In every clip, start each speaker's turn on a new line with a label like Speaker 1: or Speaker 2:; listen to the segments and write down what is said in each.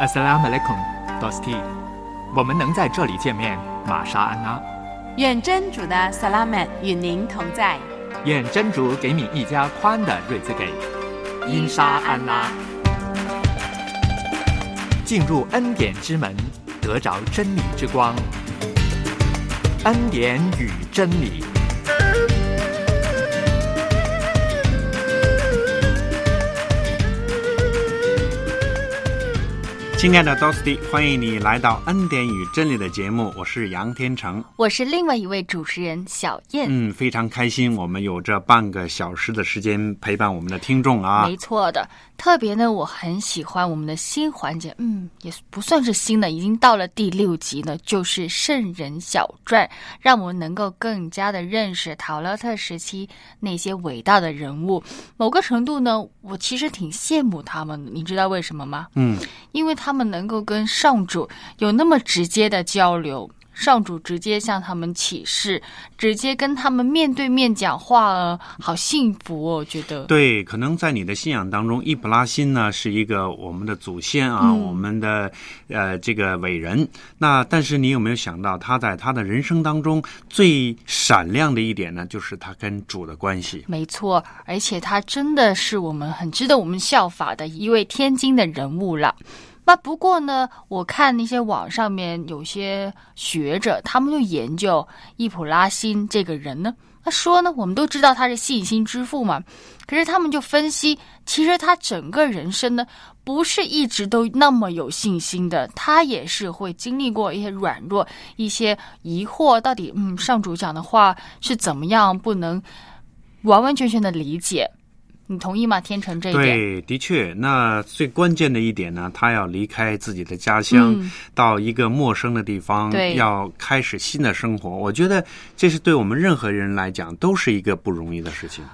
Speaker 1: Assalamu alaikum, Dosti。我们能在这里见面，玛莎安娜。
Speaker 2: 愿真主的萨拉曼与您同在。
Speaker 1: 愿真主给你一家宽的瑞兹给。因沙安拉。进入恩典之门，得着真理之光。恩典与真理。
Speaker 3: 亲爱的 Dosti，欢迎你来到《恩典与真理》的节目，我是杨天成，
Speaker 4: 我是另外一位主持人小燕。
Speaker 3: 嗯，非常开心，我们有这半个小时的时间陪伴我们的听众啊。
Speaker 4: 没错的，特别呢，我很喜欢我们的新环节，嗯，也不算是新的，已经到了第六集呢，就是圣人小传，让我们能够更加的认识陶勒特时期那些伟大的人物。某个程度呢，我其实挺羡慕他们的，你知道为什么吗？
Speaker 3: 嗯，
Speaker 4: 因为他们能够跟上主有那么直接的交流，上主直接向他们启示，直接跟他们面对面讲话啊，好幸福哦！我觉得，
Speaker 3: 对，可能在你的信仰当中，伊卜拉欣呢是一个我们的祖先啊，
Speaker 4: 嗯
Speaker 3: 我们的呃这个伟人。那但是你有没有想到，他在他的人生当中最闪亮的一点呢，就是他跟主的关系。
Speaker 4: 没错，而且他真的是我们很值得我们效法的一位天津的人物了。那不过呢，我看那些网上面有些学者，他们就研究易普拉欣这个人呢，他说呢，我们都知道他是信心之父嘛，可是他们就分析，其实他整个人生呢，不是一直都那么有信心的，他也是会经历过一些软弱、一些疑惑，到底嗯，上主讲的话是怎么样，不能完完全全的理解。你同意吗？天成这一点，
Speaker 3: 对，的确，那最关键的一点呢，他要离开自己的家乡，
Speaker 4: 嗯
Speaker 3: 到一个陌生的地方，
Speaker 4: 对
Speaker 3: 要开始新的生活。我觉得这是对我们任何人来讲都是一个不容易的事情。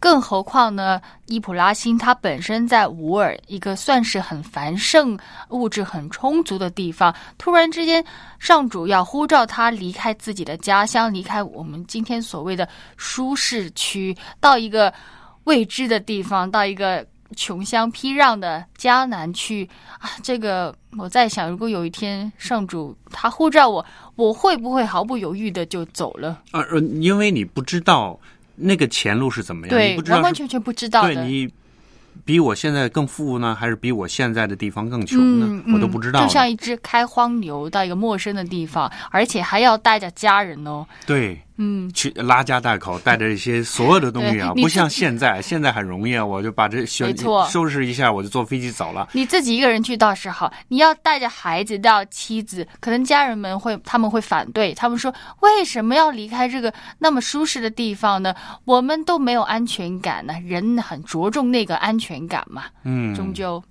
Speaker 4: 更何况呢，伊普拉辛他本身在乌尔一个算是很繁盛、物质很充足的地方，突然之间，上主要呼召他离开自己的家乡，离开我们今天所谓的舒适区，到一个未知的地方，到一个穷乡僻壤的迦南去啊！这个我在想，如果有一天上主他呼召我，我会不会毫不犹豫的就走了？
Speaker 3: 呃，呃因为你不知道那个前路是怎么样，你
Speaker 4: 完完全全不知道的。
Speaker 3: 对你比我现在更富呢，还是比我现在的地方更穷呢？
Speaker 4: 嗯
Speaker 3: 我都不知道。
Speaker 4: 就像一只开荒牛到一个陌生的地方，而且还要带着家人哦。
Speaker 3: 对，
Speaker 4: 嗯，
Speaker 3: 去拉家带口，带着一些所有的东西啊，不像现在，现在很容易啊，我就把这收
Speaker 4: 没错
Speaker 3: 收拾一下，我就坐飞机走了。
Speaker 4: 你自己一个人去倒是好，你要带着孩子、到妻子，可能家人们会他们会反对，他们说为什么要离开这个那么舒适的地方呢？我们都没有安全感呢，人很着重那个安全感嘛，
Speaker 3: 嗯，
Speaker 4: 终究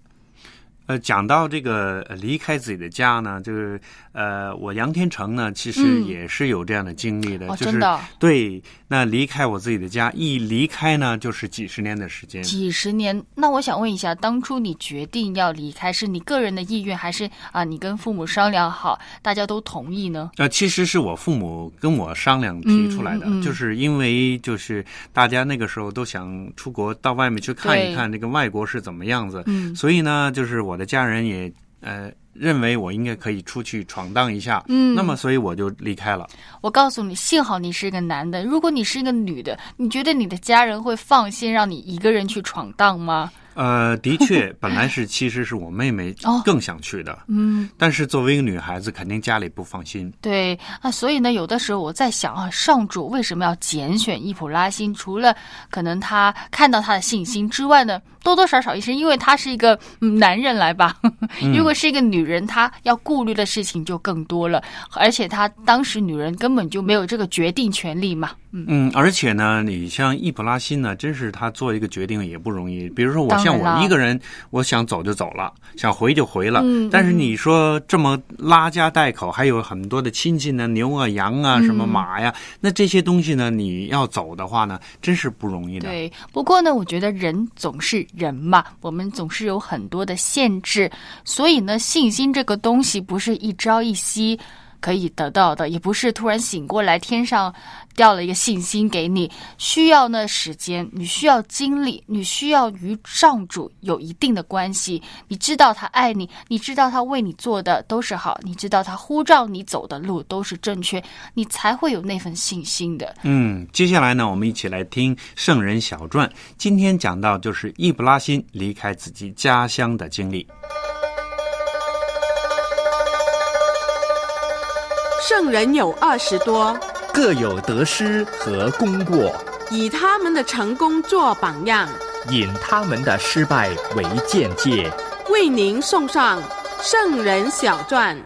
Speaker 3: 呃，讲到这个呃离开自己的家呢，就是呃，我杨天成呢，其实
Speaker 4: 嗯
Speaker 3: 也是有这样的经历的，
Speaker 4: 哦，
Speaker 3: 就是对，那离开我自己的家，一离开呢，就是几十年的时间。
Speaker 4: 几十年。那我想问一下，当初你决定要离开，是你个人的意愿，还是啊你跟父母商量好，大家都同意呢？
Speaker 3: 呃，其实是我父母跟我商量提出来的，
Speaker 4: 嗯嗯嗯
Speaker 3: 就是因为就是大家那个时候都想出国到外面去看一看这个外国是怎么样子，
Speaker 4: 嗯
Speaker 3: 所以呢，就是我的家人也呃认为我应该可以出去闯荡一下，
Speaker 4: 嗯
Speaker 3: 那么所以我就离开了。
Speaker 4: 我告诉你，幸好你是一个男的。如果你是一个女的，你觉得你的家人会放心让你一个人去闯荡吗？
Speaker 3: 呃，的确，本来是其实是我妹妹
Speaker 4: 哦
Speaker 3: 更想去的，
Speaker 4: 嗯，
Speaker 3: 但是作为一个女孩子，肯定家里不放心。
Speaker 4: 对啊，所以呢，有的时候我在想啊，上主为什么要拣选伊普拉欣？除了可能他看到他的信心之外呢，多多少少也是因为他是一个、嗯、男人来吧。如果是一个女人，她要顾虑的事情就更多了，而且她当时女人根本就没有这个决定权利嘛。嗯，
Speaker 3: 嗯，而且呢，你像易卜拉欣呢，真是他做一个决定也不容易。比如说，我像我一个人，我想走就走了，想回就回了。
Speaker 4: 嗯
Speaker 3: 但是你说这么拉家带口，还有很多的亲戚呢，牛啊、羊啊、什么马呀，那这些东西呢，你要走的话呢，真是不容易的。
Speaker 4: 对，不过呢，我觉得人总是人嘛，我们总是有很多的限制，所以呢，信心这个东西不是一朝一夕可以得到的，也不是突然醒过来天上掉了一个信心给你，需要呢时间，你需要精力，你需要与上主有一定的关系。你知道他爱你，你知道他为你做的都是好，你知道他呼召你走的路都是正确，你才会有那份信心的。
Speaker 3: 嗯，接下来呢，我们一起来听圣人小传。今天讲到就是易卜拉欣离开自己家乡的经历。
Speaker 5: 圣人有二十多，
Speaker 1: 各有得失和功过，
Speaker 5: 以他们的成功做榜样，
Speaker 1: 引他们的失败为鉴戒。
Speaker 5: 为您送上《圣人小传》。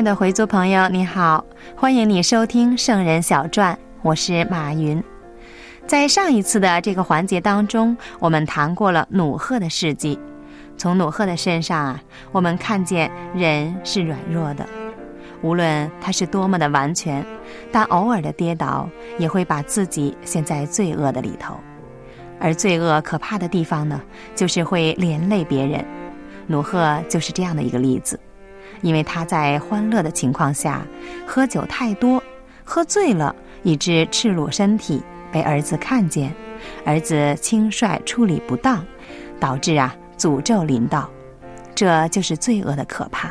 Speaker 6: 爱的回族朋友，你好，欢迎你收听《圣人小传》，我是马云。在上一次的这个环节当中，我们谈过了努赫的事迹。从努赫的身上啊，我们看见人是软弱的，无论他是多么的完全，但偶尔的跌倒也会把自己陷在罪恶的里头。而罪恶可怕的地方呢，就是会连累别人。努赫就是这样的一个例子。因为他在欢乐的情况下喝酒太多，喝醉了，以致赤裸身体被儿子看见，儿子轻率处理不当，导致啊诅咒临到，这就是罪恶的可怕。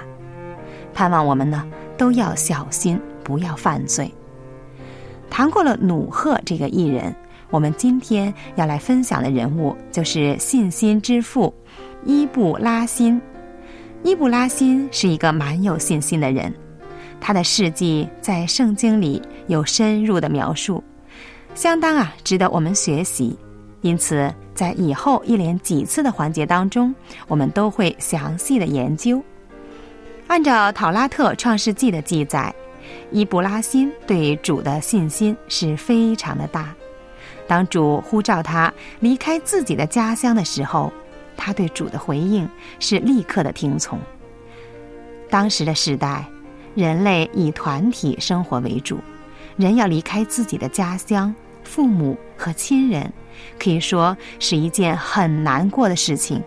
Speaker 6: 盼望我们呢都要小心，不要犯罪。谈过了努赫这个艺人，我们今天要来分享的人物就是信心之父伊布拉辛。伊布拉辛是一个蛮有信心的人，他的事迹在圣经里有深入的描述，相当啊值得我们学习。因此，在以后一连几次的环节当中，我们都会详细的研究。按照讨拉特创世纪的记载，伊布拉辛对主的信心是非常的大。当主呼召他离开自己的家乡的时候。他对主的回应是立刻的听从。当时的时代，人类以团体生活为主，人要离开自己的家乡、父母和亲人，可以说是一件很难过的事情。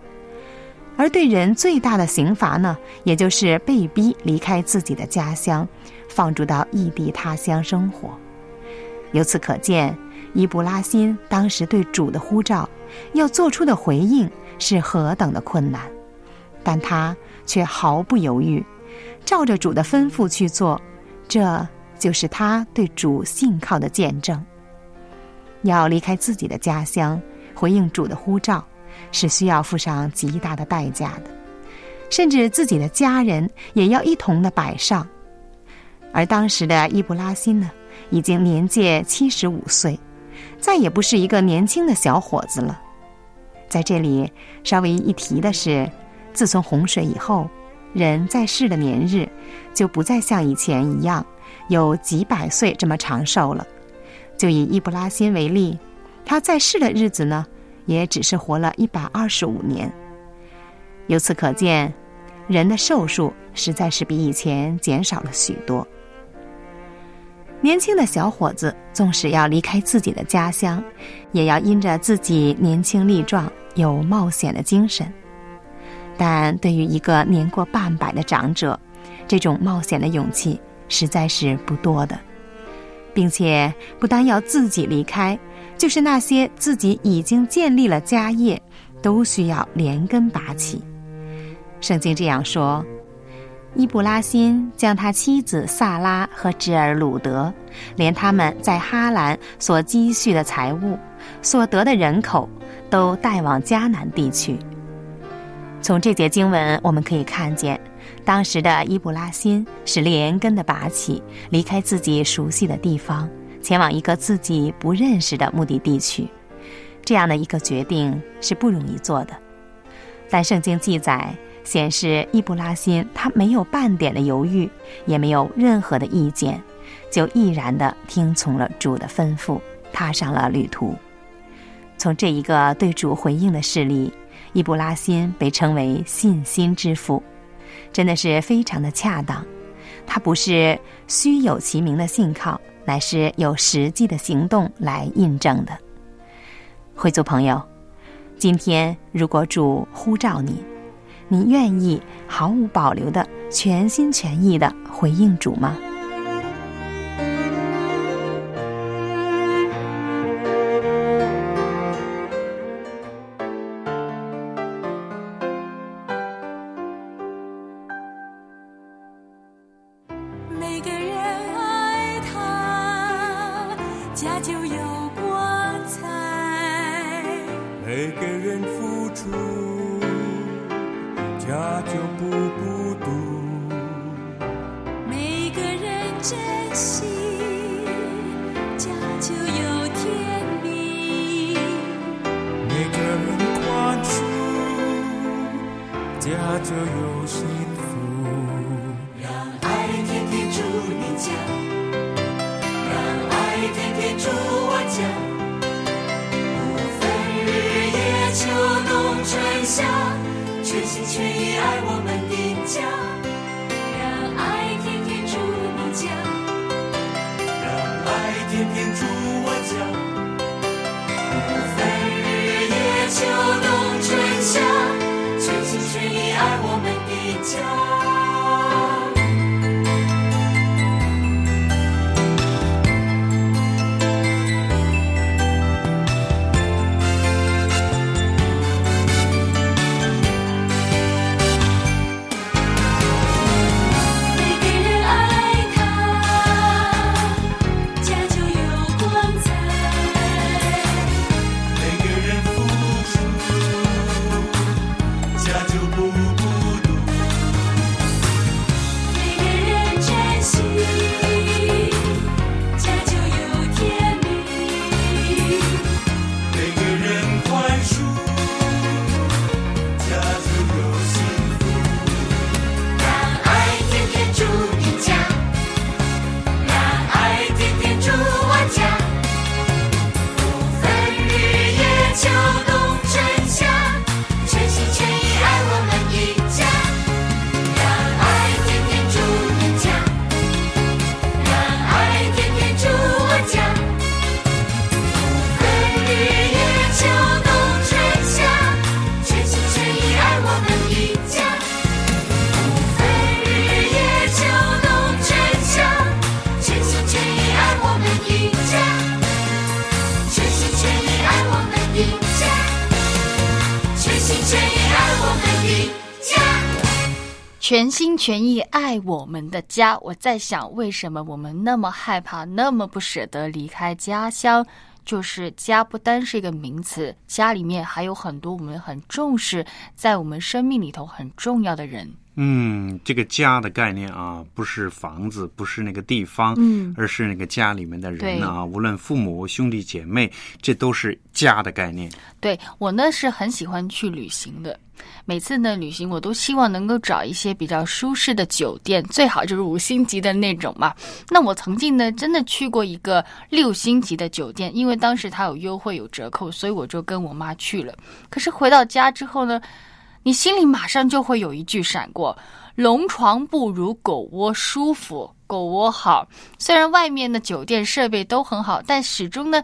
Speaker 6: 而对人最大的刑罚呢，也就是被逼离开自己的家乡，放逐到异地他乡生活。由此可见，伊布拉辛当时对主的呼召要做出的回应。是何等的困难，但他却毫不犹豫，照着主的吩咐去做，这就是他对主信靠的见证。要离开自己的家乡，回应主的呼召，是需要付上极大的代价的，甚至自己的家人也要一同的摆上。而当时的伊布拉辛呢，已经年届七十五岁，再也不是一个年轻的小伙子了。在这里稍微一提的是，自从洪水以后，人在世的年日就不再像以前一样有几百岁这么长寿了。就以伊布拉辛为例，他在世的日子呢，也只是活了一百二十五年。由此可见，人的寿数实在是比以前减少了许多。年轻的小伙子纵使要离开自己的家乡，也要因着自己年轻力壮。有冒险的精神，但对于一个年过半百的长者，这种冒险的勇气实在是不多的，并且不单要自己离开，就是那些自己已经建立了家业，都需要连根拔起。圣经这样说：伊布拉辛将他妻子萨拉和侄儿鲁德，连他们在哈兰所积蓄的财物、所得的人口。都带往迦南地区。从这节经文，我们可以看见，当时的伊布拉辛是连根的拔起，离开自己熟悉的地方，前往一个自己不认识的目的地去。这样的一个决定是不容易做的。但圣经记载显示，伊布拉辛他没有半点的犹豫，也没有任何的意见，就毅然的听从了主的吩咐，踏上了旅途。从这一个对主回应的事例，伊布拉辛被称为信心之父。真的是非常的恰当。它不是虚有其名的信靠，乃是有实际的行动来印证的。会族朋友，今天如果主呼召你，你愿意毫无保留的、全心全意的回应主吗？
Speaker 7: 秋冬春夏，全心全意爱我们的家。让爱天天住你家，
Speaker 8: 让爱天天
Speaker 7: 全心全意爱我们的家。我
Speaker 4: 在想，为什么我们那么害怕，那么不舍得离开家乡？就是家不单是一个名词，家里面还有很多我们很重视，在我们生命里头很重要的人。
Speaker 3: 嗯，这个家的概念啊，不是房子，不是那个地方，
Speaker 4: 嗯
Speaker 3: 而是那个家里面的人啊，无论父母、兄弟姐妹，这都是家的概念。
Speaker 4: 对我呢是很喜欢去旅行的，每次呢旅行我都希望能够找一些比较舒适的酒店，最好就是五星级的那种嘛。那我曾经呢真的去过一个六星级的酒店，因为当时它有优惠有折扣，所以我就跟我妈去了。可是回到家之后呢，你心里马上就会有一句闪过：龙床不如狗窝舒服，狗窝好。虽然外面的酒店设备都很好，但始终呢。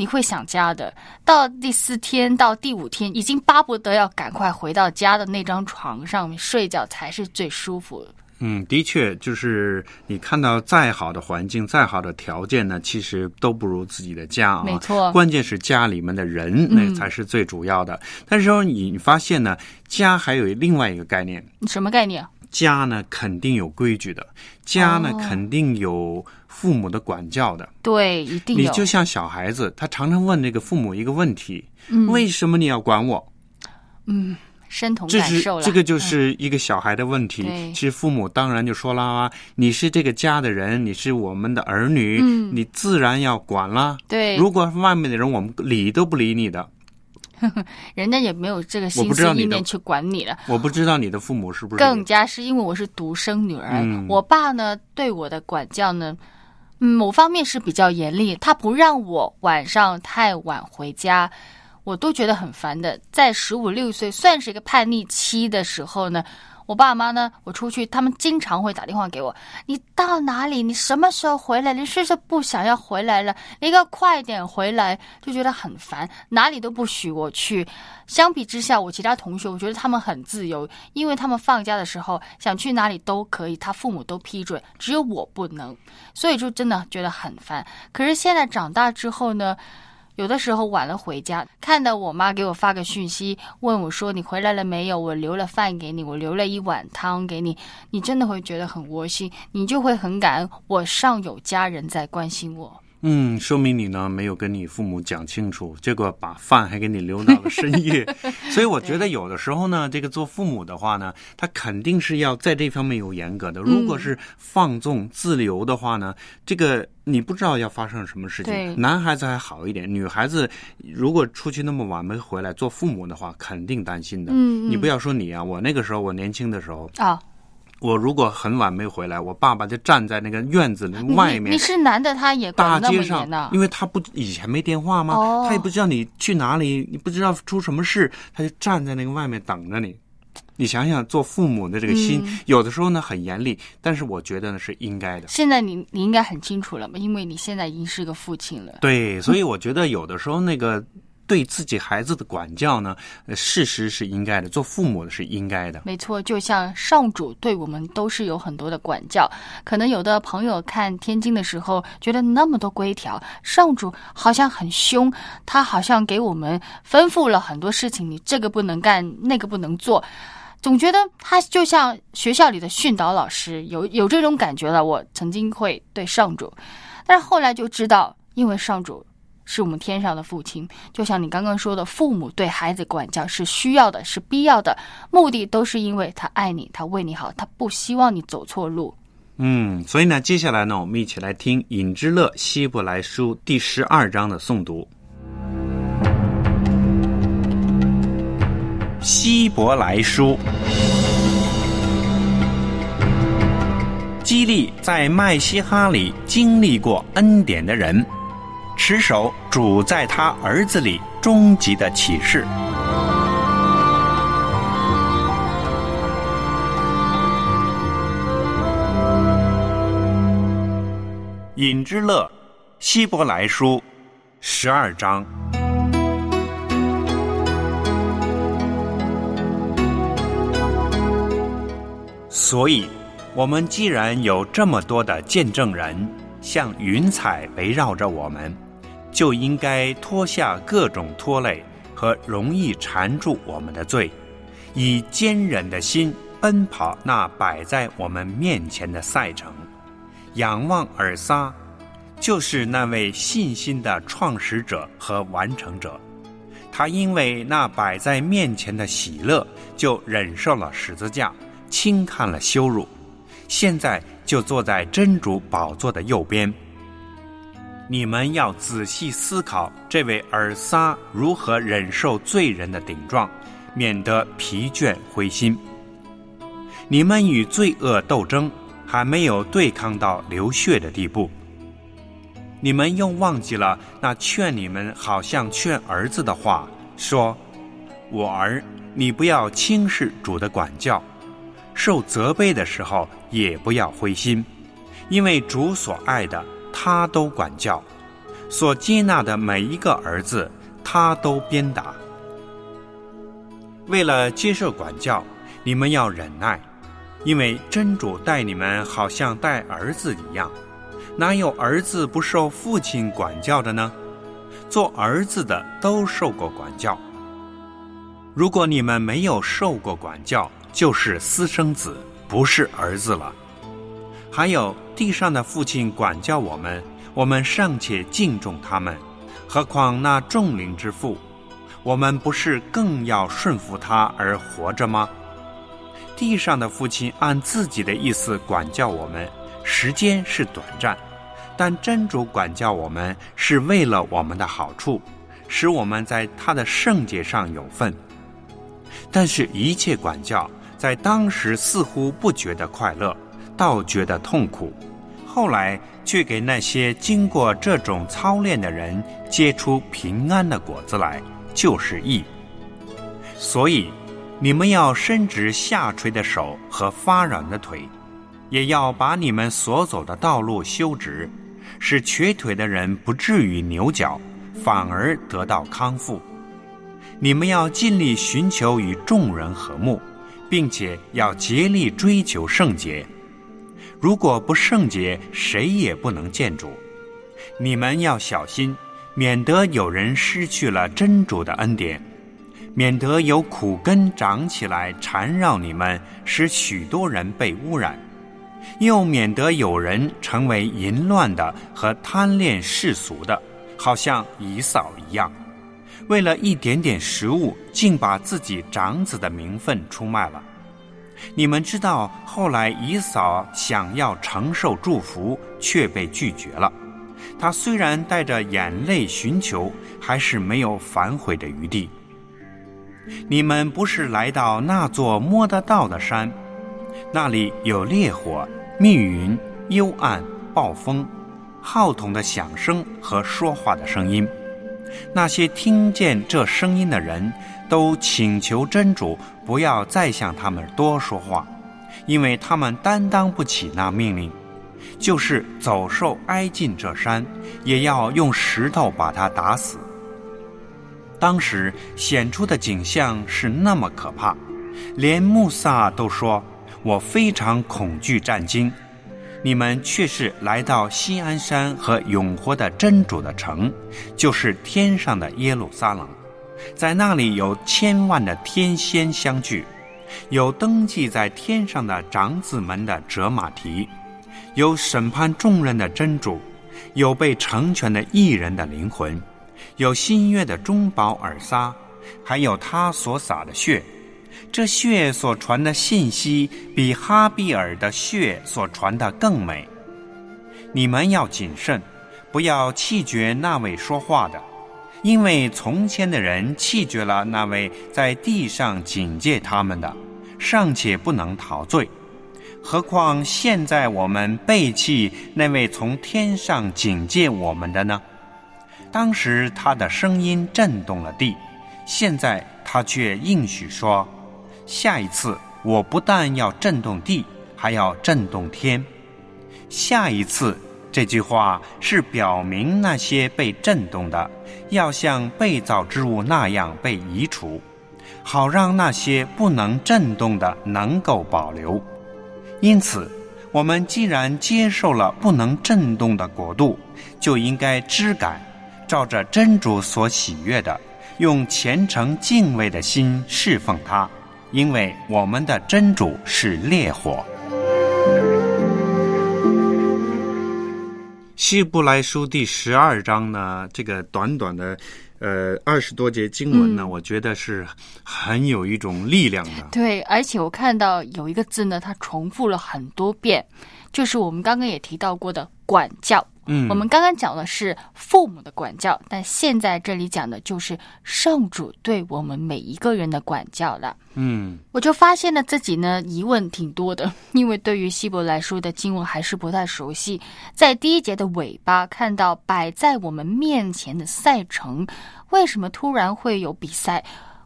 Speaker 4: 你会想家的。到第四天到第五天，已经巴不得要赶快回到家的那张床上面睡觉才是最舒服。
Speaker 3: 嗯，的确，就是你看到再好的环境、再好的条件呢，其实都不如自己的家啊。
Speaker 4: 没错
Speaker 3: 关键是家里面的人，那才是最主要的。但是说你你发现呢，家还有另外一个概念，
Speaker 4: 什么概念？
Speaker 3: 家呢肯定有规矩的，家呢、
Speaker 4: 哦
Speaker 3: 肯定有父母的管教的。
Speaker 4: 对，一定。
Speaker 3: 你就像小孩子，他常常问那个父母一个问题：
Speaker 4: 嗯
Speaker 3: 为什么你要管我？
Speaker 4: 嗯，身同感受了。
Speaker 3: 这个就是一个小孩的问题。
Speaker 4: 对
Speaker 3: 其实父母当然就说了啊，你是这个家的人，你是我们的儿女，
Speaker 4: 嗯
Speaker 3: 你自然要管了。
Speaker 4: 对，
Speaker 3: 如果外面的人我们理都不理你的，
Speaker 4: 人家也没有这个
Speaker 3: 我
Speaker 4: 心思
Speaker 3: 不知道你的
Speaker 4: 意念去管你了。
Speaker 3: 我不知道你的父母是不是
Speaker 4: 更加是因为我是独生女儿，
Speaker 3: 嗯
Speaker 4: 我爸呢对我的管教呢，嗯，某方面是比较严厉，他不让我晚上太晚回家，我都觉得很烦的。在十五六岁算是一个叛逆期的时候呢，我爸妈呢，我出去，他们经常会打电话给我，你到哪里？你什么时候回来？你是不是不想要回来了？你给我快点回来，就觉得很烦，哪里都不许我去。相比之下，我其他同学，我觉得他们很自由，因为他们放假的时候想去哪里都可以，他父母都批准，只有我不能，所以就真的觉得很烦。可是现在长大之后呢，有的时候晚了回家，看到我妈给我发个讯息，问我说你回来了没有？我留了饭给你，我留了一碗汤给你，你真的会觉得很窝心，你就会很感恩，我上有家人在关心我。
Speaker 3: 嗯，说明你呢没有跟你父母讲清楚，结果把饭还给你留到了深夜。所以我觉得有的时候呢，这个做父母的话呢，他肯定是要在这方面有严格的。如果是放纵自由的话呢，这个你不知道要发生什么事情。男孩子还好一点，女孩子如果出去那么晚没回来，做父母的话肯定担心的。
Speaker 4: 嗯嗯
Speaker 3: 你不要说你啊，我那个时候我年轻的时候，
Speaker 4: 啊，
Speaker 3: 我如果很晚没回来，我爸爸就站在那个院子的外面
Speaker 4: 你你。是男的，他也
Speaker 3: 大街上因为他不以前没电话吗？
Speaker 4: 哦
Speaker 3: 他也不知道你去哪里，你不知道出什么事，他就站在那个外面等着你。你想想，做父母的这个心，
Speaker 4: 嗯
Speaker 3: 有的时候呢很严厉，但是我觉得呢是应该的。
Speaker 4: 现在你你应该很清楚了吧？因为你现在已经是个父亲了。
Speaker 3: 对，所以我觉得有的时候那个对自己孩子的管教呢，事实是应该的，做父母的是应该的。
Speaker 4: 没错，就像上主对我们都是有很多的管教。可能有的朋友看天经的时候，觉得那么多规条，上主好像很凶，他好像给我们吩咐了很多事情，你这个不能干，那个不能做。总觉得他就像学校里的训导老师，有有这种感觉了。我曾经会对上主，但是后来就知道，因为上主是我们天上的父亲，就像你刚刚说的，父母对孩子管教是需要的，是必要的，目的都是因为他爱你，他为你好，他不希望你走错路。
Speaker 3: 嗯，所以呢，接下来呢，我们一起来听《尹之乐希伯来书》第十二章的诵读。希伯来书，激励在麦西哈里经历过恩典的人，持守主在他儿子里终极的启示。尹之乐，希伯来书十二章。所以，我们既然有这么多的见证人，像云彩围绕着我们，就应该脱下各种拖累和容易缠住我们的罪，以坚忍的心奔跑那摆在我们面前的赛程。仰望尔撒，就是那位信心的创始者和完成者。他因为那摆在面前的喜乐，就忍受了十字架，轻看了羞辱，现在就坐在真主宝座的右边。你们要仔细思考这位尔撒如何忍受罪人的顶撞，免得疲倦灰心。你们与罪恶斗争，还没有对抗到流血的地步。你们又忘记了那劝你们好像劝儿子的话，说：“我儿，你不要轻视主的管教，受责备的时候也不要灰心，因为主所爱的，他都管教；所接纳的每一个儿子，他都鞭打。为了接受管教，你们要忍耐，因为真主待你们好像待儿子一样。哪有儿子不受父亲管教的呢？做儿子的都受过管教。如果你们没有受过管教，就是私生子，不是儿子了。还有地上的父亲管教我们，我们尚且敬重他们，何况那众灵之父？我们不是更要顺服他而活着吗？地上的父亲按自己的意思管教我们，时间是短暂，但真主管教我们是为了我们的好处，使我们在他的圣洁上有份。但是，一切管教在当时似乎不觉得快乐，倒觉得痛苦，后来却给那些经过这种操练的人结出平安的果子来，就是义。所以，你们要伸直下垂的手和发软的腿，也要把你们所走的道路修直，使瘸腿的人不至于扭脚，反而得到康复。你们要尽力寻求与众人和睦，并且要竭力追求圣洁。如果不圣洁，谁也不能见主。你们要小心，免得有人失去了真主的恩典。免得有苦根长起来缠绕你们，使许多人被污染；又免得有人成为淫乱的和贪恋世俗的，好像以扫一样，为了一点点食物，竟把自己长子的名分出卖了。你们知道，后来以扫想要承受祝福，却被拒绝了。他虽然带着眼泪寻求，还是没有反悔的余地。你们不是来到那座摸得到的山，那里有烈火、密云、幽暗、暴风、号筒的响声和说话的声音。那些听见这声音的人都请求真主不要再向他们多说话，因为他们担当不起那命令，就是走兽挨近这山，也要用石头把它打死。当时显出的景象是那么可怕，连穆萨都说：“我非常恐惧战惊。”你们却是来到西安山和永活的真主的城，就是天上的耶路撒冷，在那里有千万的天仙相聚，有登记在天上的长子们的折马蹄，有审判众人的真主，有被成全的艺人的灵魂。有新约的中保尔撒，还有他所撒的血，这血所传的信息比哈比尔的血所传的更美。你们要谨慎，不要弃绝那位说话的，因为从前的人弃绝了那位在地上警戒他们的，尚且不能陶醉，何况现在我们背弃那位从天上警戒我们的呢？当时他的声音震动了地，现在他却应许说：“下一次我不但要震动地，还要震动天。”下一次这句话是表明那些被震动的要像被造之物那样被移除，好让那些不能震动的能够保留。因此，我们既然接受了不能震动的国度，就应该知感。照着真主所喜悦的，用虔诚敬畏的心侍奉他，因为我们的真主是烈火。希伯来书第十二章呢，这个短短的，呃，二十多节经文呢，我觉得是很有一种力量的。
Speaker 4: 对，而且我看到有一个字呢，它重复了很多遍，就是我们刚刚也提到过的管教。
Speaker 3: 嗯，
Speaker 4: 我们刚刚讲的是父母的管教，但现在这里讲的就是圣主对我们每一个人的管教了。
Speaker 3: 嗯，
Speaker 4: 我就发现了自己呢疑问挺多的，因为对于希伯来书的经文还是不太熟悉。在第一节的尾巴看到摆在我们面前的赛程，为什么突然会有比赛？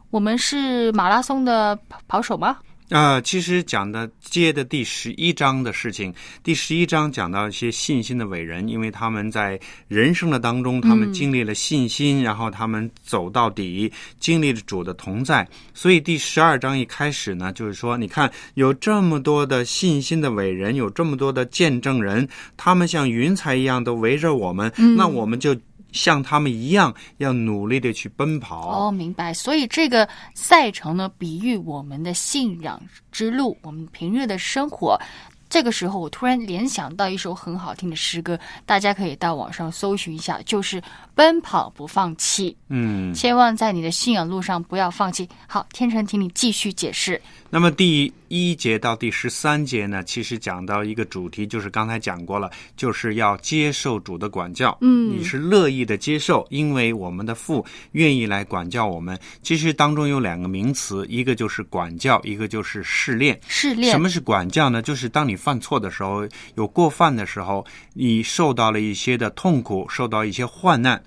Speaker 4: 我们是马拉松的跑跑手吗？
Speaker 3: 啊、其实讲的接的第十一章的事情，第十一章讲到一些信心的伟人，因为他们在人生的当中，他们经历了信心，然后他们走到底，经历了主的同在，所以第十二章一开始呢，就是说，你看有这么多的信心的伟人，有这么多的见证人，他们像云彩一样都围着我们，那我们就像他们一样，要努力的去奔跑。
Speaker 4: 哦，明白。所以这个赛程呢，比喻我们的信仰之路，我们平日的生活。这个时候，我突然联想到一首很好听的诗歌，大家可以到网上搜寻一下，就是《奔跑不放弃》。
Speaker 3: 嗯，
Speaker 4: 千万在你的信仰路上不要放弃。好，天成，请你继续解释。
Speaker 3: 那么第一节到第十三节呢，其实讲到一个主题，就是刚才讲过了，就是要接受主的管教。
Speaker 4: 嗯
Speaker 3: 你是乐意的接受，因为我们的父愿意来管教我们。其实当中有两个名词，一个就是管教，一个就是试炼。
Speaker 4: 试炼
Speaker 3: 什么是管教呢？就是当你犯错的时候，有过犯的时候，你受到了一些的痛苦，受到一些患难。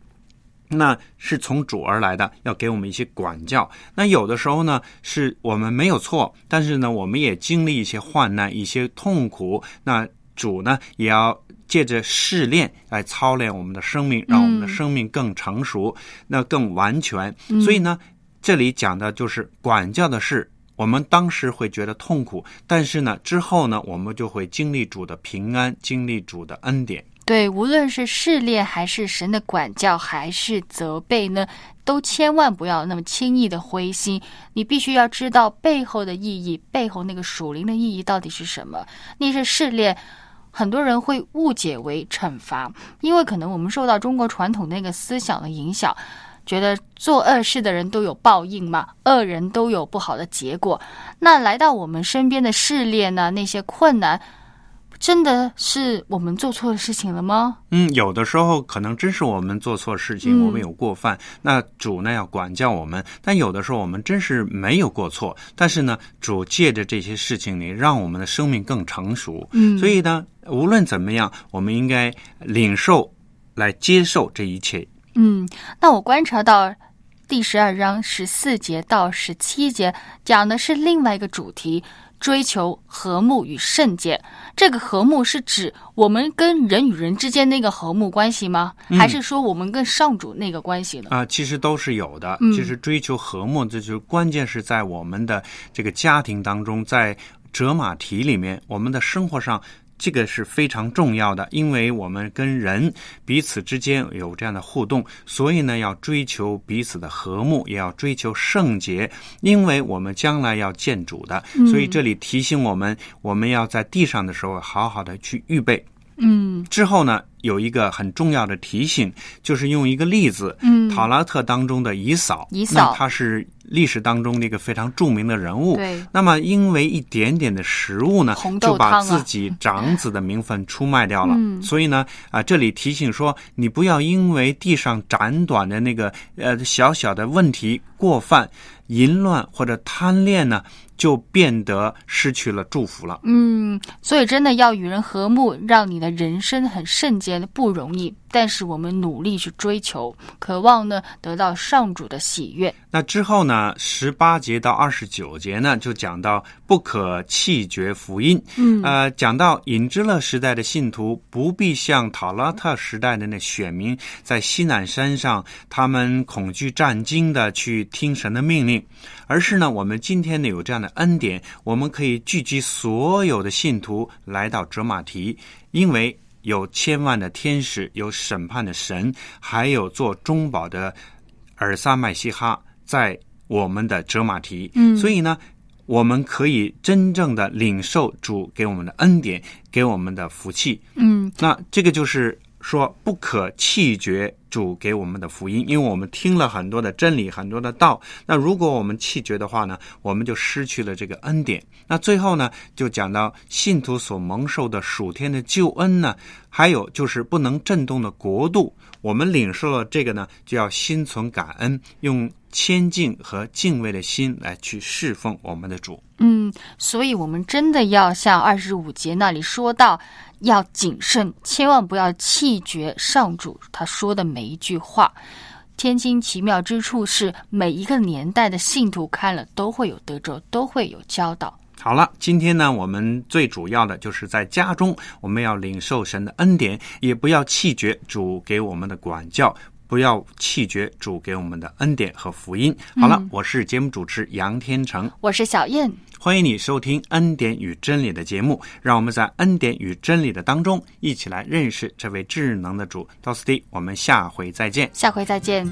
Speaker 3: 那是从主而来的，要给我们一些管教。那有的时候呢，是我们没有错，但是呢，我们也经历一些患难、一些痛苦。那主呢，也要借着试炼来操练我们的生命，让我们的生命更成熟，那更完全。所以呢，这里讲的就是管教的事。我们当时会觉得痛苦，但是呢，之后呢，我们就会经历主的平安，经历主的恩典。
Speaker 4: 对，无论是试炼，还是神的管教，还是责备呢，都千万不要那么轻易的灰心。你必须要知道背后的意义，背后那个属灵的意义到底是什么。那些试炼，很多人会误解为惩罚，因为可能我们受到中国传统那个思想的影响，觉得做恶事的人都有报应嘛，恶人都有不好的结果。那来到我们身边的试炼呢，那些困难。真的是我们做错了事情了吗？
Speaker 3: 嗯，有的时候可能真是我们做错事情，
Speaker 4: 嗯
Speaker 3: 我们有过犯，那主呢要管教我们。但有的时候我们真是没有过错，但是呢，主借着这些事情呢，让我们的生命更成熟。
Speaker 4: 嗯
Speaker 3: 所以呢，无论怎么样，我们应该领受来接受这一切。
Speaker 4: 嗯，那我观察到第十二章十四节到十七节讲的是另外一个主题。追求和睦与圣洁，这个和睦是指我们跟人与人之间那个和睦关系吗？
Speaker 3: 嗯
Speaker 4: 还是说我们跟上主那个关系呢？
Speaker 3: 啊、其实都是有的。
Speaker 4: 嗯
Speaker 3: 其实追求和睦，这就是关键是在我们的这个家庭当中，在折马蹄里面，我们的生活上。这个是非常重要的，因为我们跟人彼此之间有这样的互动，所以呢，要追求彼此的和睦，也要追求圣洁，因为我们将来要见主的。所以这里提醒我们，我们要在地上的时候好好的去预备。
Speaker 4: 嗯
Speaker 3: 之后呢，有一个很重要的提醒，就是用一个例子，
Speaker 4: 嗯
Speaker 3: 塔拉特当中的以扫，
Speaker 4: 以扫
Speaker 3: 那他是历史当中的一个非常著名的人物。
Speaker 4: 对
Speaker 3: 那么因为一点点的食物呢就把自己长子的名分出卖掉了。
Speaker 4: 嗯
Speaker 3: 所以呢，啊，这里提醒说，你不要因为地上斩短的那个呃小小的问题过犯、淫乱或者贪恋呢，就变得失去了祝福了。
Speaker 4: 嗯，所以真的要与人和睦，让你的人生很圣洁不容易。但是我们努力去追求，渴望呢得到上主的喜悦。
Speaker 3: 那之后呢，十八节到二十九节呢，就讲到不可弃绝福音。
Speaker 4: 嗯
Speaker 3: 呃，讲到隐之乐时代的信徒不必像塔拉特时代的那选民，在西南山上，他们恐惧战惊的去听神的命令，而是呢，我们今天呢有这样的恩典，我们可以聚集所有的信徒来到哲马提，因为有千万的天使，有审判的神，还有做中保的尔撒麦西哈在我们的哲马提。
Speaker 4: 嗯
Speaker 3: 所以呢，我们可以真正的领受主给我们的恩典，给我们的福气。
Speaker 4: 嗯
Speaker 3: 那这个就是说，不可弃绝主给我们的福音，因为我们听了很多的真理，很多的道。那如果我们弃绝的话呢，我们就失去了这个恩典。那最后呢，就讲到信徒所蒙受的属天的救恩呢，还有就是不能震动的国度。我们领受了这个呢，就要心存感恩，用谦敬和敬畏的心来去侍奉我们的主。
Speaker 4: 嗯，所以我们真的要像二十五节那里说到，要谨慎，千万不要气绝上主他说的每一句话。天经奇妙之处是，每一个年代的信徒看了都会有得着，都会有教导。
Speaker 3: 好了，今天呢，我们最主要的就是在家中，我们要领受神的恩典，也不要气绝主给我们的管教，不要弃绝主给我们的恩典和福音。好了，我是节目主持杨天成，
Speaker 4: 我是小燕，
Speaker 3: 欢迎你收听《恩典与真理》的节目，让我们在恩典与真理的当中，一起来认识这位智能的主。到此地，我们下回再见。
Speaker 4: 下回再见。